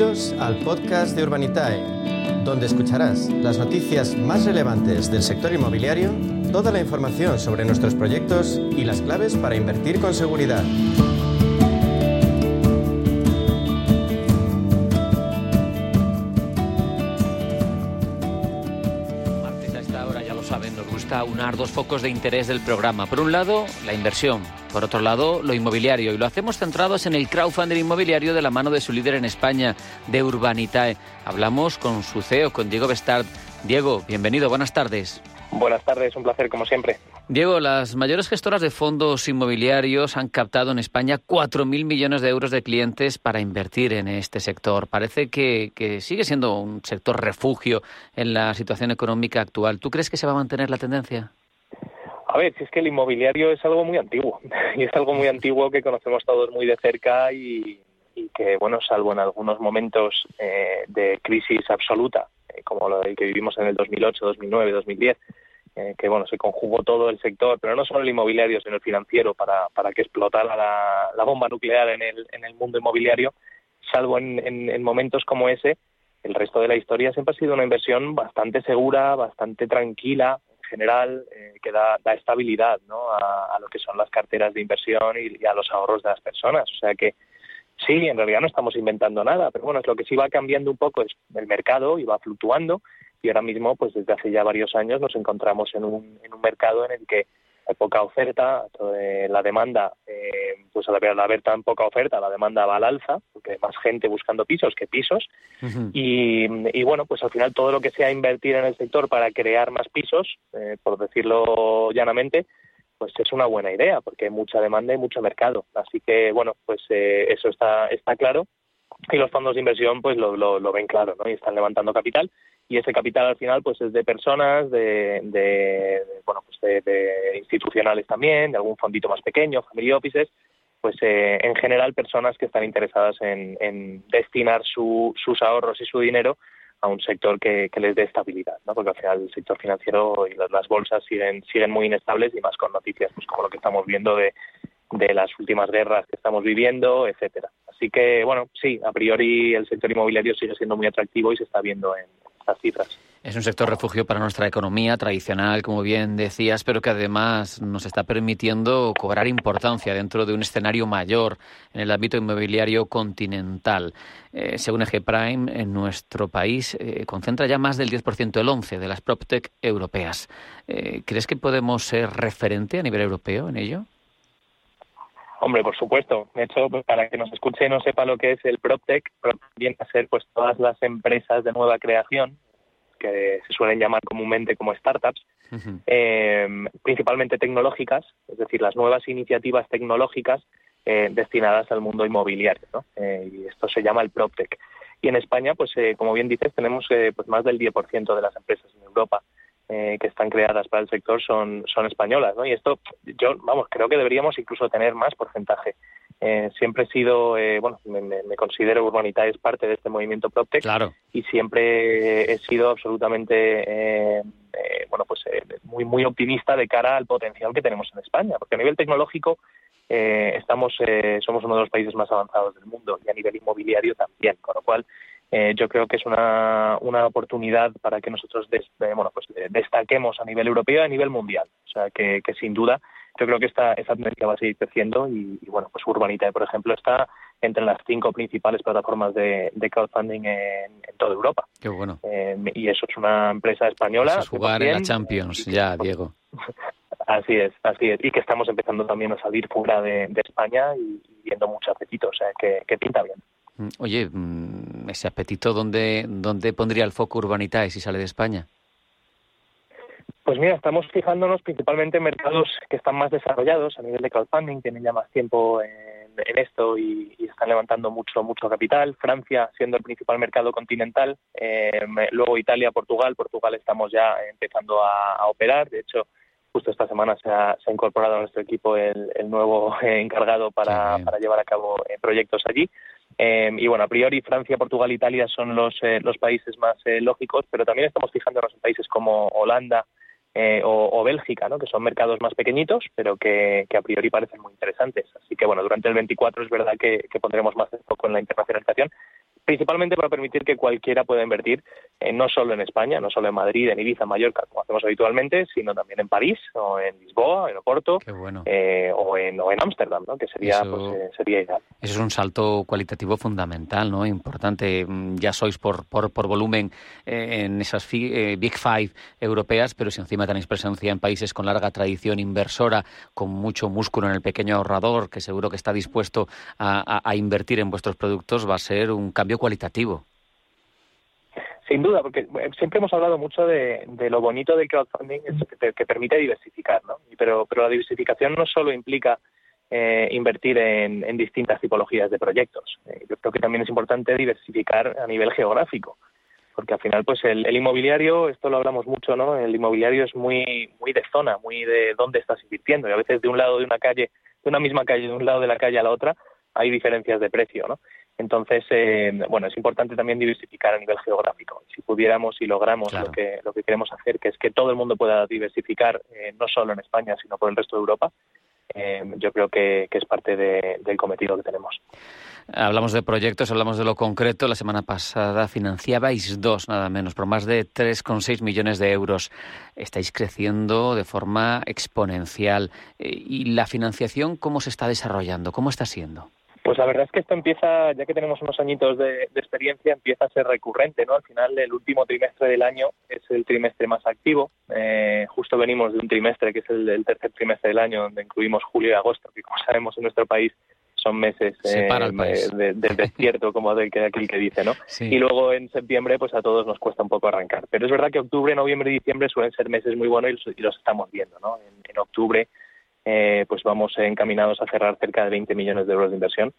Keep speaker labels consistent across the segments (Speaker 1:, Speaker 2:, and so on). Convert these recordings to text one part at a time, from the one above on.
Speaker 1: Bienvenidos al podcast de Urbanitae, donde escucharás las noticias más relevantes del sector inmobiliario, toda la información sobre nuestros proyectos y las claves para invertir con seguridad.
Speaker 2: Martes a esta hora, ya lo saben, nos gusta unar dos focos de interés del programa. Por un lado, la inversión. Por otro lado, lo inmobiliario. Y lo hacemos centrados en el crowdfunding inmobiliario de la mano de su líder en España, de Urbanitae. Hablamos con su CEO, con Diego Bestard. Diego, bienvenido, buenas tardes.
Speaker 3: Buenas tardes, un placer como siempre.
Speaker 2: Diego, las mayores gestoras de fondos inmobiliarios han captado en España 4.000 millones de euros de clientes para invertir en este sector. Parece que, que, sigue siendo un sector refugio en la situación económica actual. ¿Tú crees que se va a mantener la tendencia?
Speaker 3: A ver, si es que el inmobiliario es algo muy antiguo y es algo muy antiguo que conocemos todos muy de cerca y, que, bueno, salvo en algunos momentos eh, de crisis absoluta, eh, como lo que vivimos en el 2008, 2009, 2010, eh, que, bueno, se conjugó todo el sector, pero no solo el inmobiliario, sino el financiero, para, para que explotara la, bomba nuclear en el, en el mundo inmobiliario, salvo en, en momentos como ese, el resto de la historia siempre ha sido una inversión bastante segura, bastante tranquila, general eh, que da, da estabilidad ¿no? a, lo que son las carteras de inversión y, y, a los ahorros de las personas. O sea que sí, en realidad no estamos inventando nada, pero bueno, es lo que sí va cambiando un poco es el mercado y va fluctuando y ahora mismo, pues desde hace ya varios años nos encontramos en un, en un mercado en el que poca oferta, la demanda, eh, pues al haber, al haber, tan poca oferta, la demanda va al alza, porque hay más gente buscando pisos que pisos, uh -huh. y, y, bueno, pues al final todo lo que sea invertir en el sector para crear más pisos, eh, por decirlo llanamente, pues es una buena idea, porque hay mucha demanda y mucho mercado. Así que, bueno, pues eh, eso está, está claro, y los fondos de inversión pues lo, lo, lo ven claro, ¿no? Y están levantando capital, y ese capital al final pues es de personas, de, de, bueno pues de, institucionales también, de algún fondito más pequeño, family offices, pues eh, en general personas que están interesadas en, destinar su, sus ahorros y su dinero a un sector que, les dé estabilidad, ¿no? Porque al final el sector financiero y las, las bolsas siguen siguen muy inestables y más con noticias pues como lo que estamos viendo de de las últimas guerras que estamos viviendo, etcétera. Así que, bueno, sí, a priori el sector inmobiliario sigue siendo muy atractivo y se está viendo en
Speaker 2: Es un sector refugio para nuestra economía tradicional, como bien decías, pero que además nos está permitiendo cobrar importancia dentro de un escenario mayor en el ámbito inmobiliario continental. Eh, según Eje Prime, en nuestro país eh, concentra ya más del 10%, el 11% de las PropTech europeas. Eh, ¿Crees que podemos ser referente a nivel europeo en ello?
Speaker 3: Hombre, por supuesto. De hecho, pues, para que nos escuche y no sepa lo que es el PropTech, viene a ser pues todas las empresas de nueva creación, que se suelen llamar comúnmente como startups, uh -huh. eh, principalmente tecnológicas, es decir, las nuevas iniciativas tecnológicas eh, destinadas al mundo inmobiliario, ¿no? Eh, y esto se llama el PropTech. Y en España, pues eh, como bien dices, tenemos eh, pues más del 10% de las empresas en Europa eh, que están creadas para el sector son, son españolas, ¿no? Y esto, yo, vamos, creo que deberíamos incluso tener más porcentaje. Eh, siempre he sido, eh, bueno, me, me, considero Urbanita es parte de este movimiento PropTech
Speaker 2: claro.
Speaker 3: y siempre he sido absolutamente, eh, bueno, pues muy, muy optimista de cara al potencial que tenemos en España, porque a nivel tecnológico estamos, somos uno de los países más avanzados del mundo y a nivel inmobiliario también, con lo cual eh, yo creo que es una, una oportunidad para que nosotros des, eh, bueno, pues destaquemos a nivel europeo y a nivel mundial. O sea, que, que sin duda yo creo que esta, esta tendencia va a seguir creciendo y, y, bueno, pues Urbanitae, por ejemplo, está entre las cinco principales plataformas de, de crowdfunding en, en, toda Europa.
Speaker 2: Qué bueno.
Speaker 3: Eh, y eso es una empresa española.
Speaker 2: Eso es jugar en la Champions, y, ya, Diego.
Speaker 3: Así es, así es. Y que estamos empezando también a salir fuera de, de España y, y, viendo mucho apetito, o sea, que, que pinta bien.
Speaker 2: Oye, mm, ese apetito, ¿dónde, ¿dónde pondría el foco Urbanitae si sale de España?
Speaker 3: Pues mira, estamos fijándonos principalmente en mercados que están más desarrollados a nivel de crowdfunding, tienen ya más tiempo en, en esto y, y, están levantando mucho mucho capital. Francia siendo el principal mercado continental, eh, luego Italia, Portugal. Portugal estamos ya empezando a, a operar. De hecho, justo esta semana se ha, se ha incorporado a nuestro equipo el, el nuevo encargado para, para llevar a cabo eh, proyectos allí. Eh, y bueno, a priori Francia, Portugal, Italia son los, eh, los países más eh, lógicos, pero también estamos fijándonos en países como Holanda eh, o, o, Bélgica, ¿no? que son mercados más pequeñitos, pero que, que, a priori parecen muy interesantes. Así que bueno, durante el 24 es verdad que, que pondremos más foco en la internacionalización, principalmente para permitir que cualquiera pueda invertir eh, no solo en España, no solo en Madrid, en Ibiza, Mallorca, como hacemos habitualmente, sino también en París, o en Lisboa, en Oporto, eh, o en o en Ámsterdam, ¿no? que sería, pues, eh, sería ideal.
Speaker 2: Eso es un salto cualitativo fundamental, ¿no? importante. Mm, ya sois por, por, por volumen en esas Big Five europeas, pero si encima tenéis presencia en países con larga tradición inversora, con mucho músculo en el pequeño ahorrador, que seguro que está dispuesto a invertir en vuestros productos, va a ser un cambio cualitativo.
Speaker 3: Sin duda, porque eh, siempre hemos hablado mucho de, lo bonito del crowdfunding que, permite diversificar, ¿no? Pero, pero la diversificación no solo implica eh, invertir en, distintas tipologías de proyectos. Eh, yo creo que también es importante diversificar a nivel geográfico, porque al final, pues el, inmobiliario, esto lo hablamos mucho, ¿no? El inmobiliario es muy, muy de zona, muy de dónde estás invirtiendo, y a veces de un lado de una calle, de una misma calle, de un lado de la calle a la otra, hay diferencias de precio, ¿no? Entonces, eh, bueno, es importante también diversificar a nivel geográfico. Si pudiéramos y logramos lo, que, lo que queremos hacer, que es que todo el mundo pueda diversificar, eh, no solo en España, sino por el resto de Europa, eh, yo creo que, es parte del cometido que tenemos.
Speaker 2: Hablamos de proyectos, hablamos de lo concreto. La semana pasada financiabais dos, nada menos, por más de 3,6 millones de euros. Estáis creciendo de forma exponencial. ¿Y la financiación cómo se está desarrollando? ¿Cómo está siendo?
Speaker 3: Pues la verdad es que esto empieza, ya que tenemos unos añitos de, experiencia, empieza a ser recurrente, ¿no? Al final, el último trimestre del año es el trimestre más activo. Eh, justo venimos de un trimestre que es el, tercer trimestre del año, donde incluimos julio y agosto, que como sabemos en nuestro país son meses eh, del desierto, como del que aquel que dice, ¿no? Y luego en septiembre, pues a todos nos cuesta un poco arrancar. Pero es verdad que octubre, noviembre y diciembre suelen ser meses muy buenos y los, estamos viendo, ¿no? en octubre eh, pues vamos encaminados a cerrar cerca de 20 millones de euros de inversión,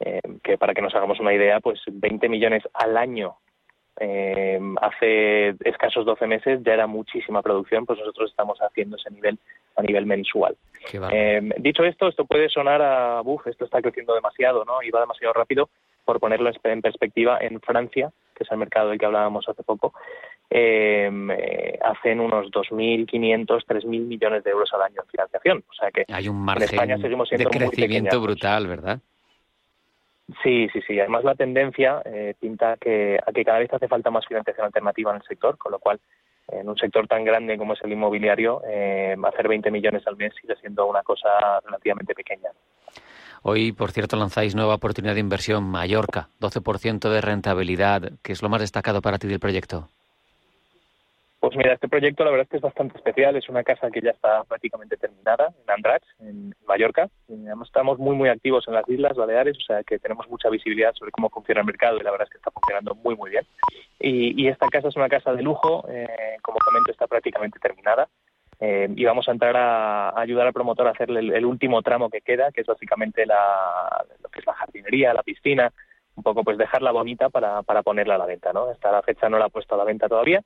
Speaker 3: eh, que para que nos hagamos una idea, pues 20 millones al año eh, hace escasos 12 meses ya era muchísima producción, pues nosotros estamos haciendo ese nivel a nivel mensual. dicho esto, esto puede sonar a, buf, esto está creciendo demasiado, ¿no? Y va demasiado rápido, por ponerlo en perspectiva, en Francia, que es el mercado del que hablábamos hace poco, eh, hacen unos 2.500, 3.000 millones de euros al año en financiación. O sea que
Speaker 2: Hay un margen en España seguimos siendo de crecimiento brutal, ¿verdad?
Speaker 3: Sí, sí, sí. Además, la tendencia eh, pinta que, a que cada vez hace falta más financiación alternativa en el sector, con lo cual, en un sector tan grande como es el inmobiliario, eh, hacer 20 millones al mes sigue siendo una cosa relativamente pequeña.
Speaker 2: Hoy, por cierto, lanzáis nueva oportunidad de inversión, Mallorca, 12% de rentabilidad. ¿Qué es lo más destacado para ti del proyecto?
Speaker 3: Pues mira, este proyecto la verdad es que es bastante especial. Es una casa que ya está prácticamente terminada en Andratx, en Mallorca. estamos muy, muy activos en las Islas Baleares, o sea que tenemos mucha visibilidad sobre cómo funciona el mercado y la verdad es que está funcionando muy, muy bien. Y, esta casa es una casa de lujo, eh, como comento, está prácticamente terminada. Eh, y vamos a entrar a, ayudar al promotor a hacerle el, último tramo que queda, que es básicamente la, lo que es la jardinería, la piscina, un poco pues dejarla bonita para, para ponerla a la venta. ¿no? Hasta la fecha no la ha puesto a la venta todavía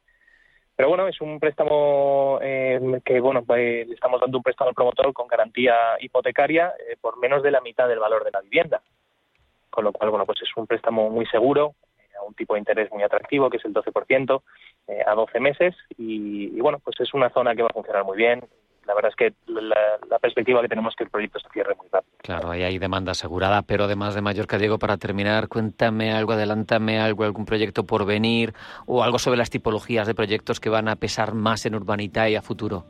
Speaker 3: pero bueno, es un préstamo eh, que, bueno, pues, estamos dando un préstamo al promotor con garantía hipotecaria eh, por menos de la mitad del valor de la vivienda. Con lo cual, bueno, pues es un préstamo muy seguro, eh, a un tipo de interés muy atractivo, que es el 12%, a 12 meses. Y, y, bueno, pues es una zona que va a funcionar muy bien la verdad es que la, perspectiva que tenemos es que el proyecto se cierre muy rápido.
Speaker 2: Claro, ahí hay demanda asegurada, pero además de Mallorca, Diego, para terminar, cuéntame algo, adelántame algo, algún proyecto por venir o algo sobre las tipologías de proyectos que van a pesar más en Urbanita y a futuro.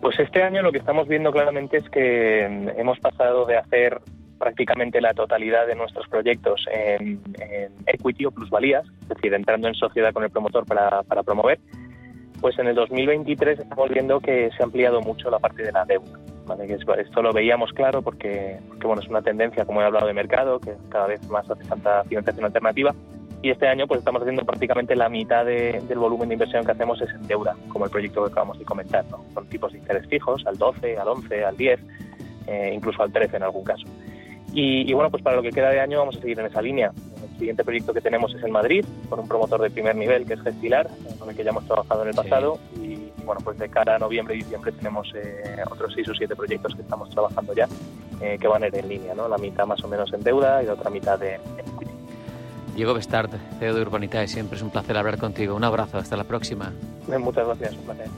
Speaker 3: Pues este año lo que estamos viendo claramente es que mm, hemos pasado de hacer prácticamente la totalidad de nuestros proyectos en, equity o plusvalías, es decir, entrando en sociedad con el promotor para, para promover, pues en el 2023 estamos viendo que se ha ampliado mucho la parte de la deuda. esto lo veíamos claro porque, bueno, es una tendencia, como he hablado, de mercado, que cada vez más hace falta financiación alternativa. Y este año pues estamos haciendo prácticamente la mitad del volumen de inversión que hacemos es en deuda, como el proyecto que acabamos de comentar, ¿no? con tipos de interés fijos, al 12, al 11, al 10, eh, incluso al 13 en algún caso. Y, bueno, pues para lo que queda de año vamos a seguir en esa línea. El siguiente proyecto que tenemos es en Madrid, con un promotor de primer nivel que es Gestilar, con el que ya hemos trabajado en el pasado. Y, bueno, pues de cara a noviembre y diciembre tenemos eh, otros seis o siete proyectos que estamos trabajando ya, eh, que van a ir en línea, ¿no? La mitad más o menos en deuda y la otra mitad de, equity.
Speaker 2: Diego Bestard, CEO de Urbanitae, siempre es un placer hablar contigo. Un abrazo, hasta la próxima.
Speaker 3: Muchas gracias, un placer.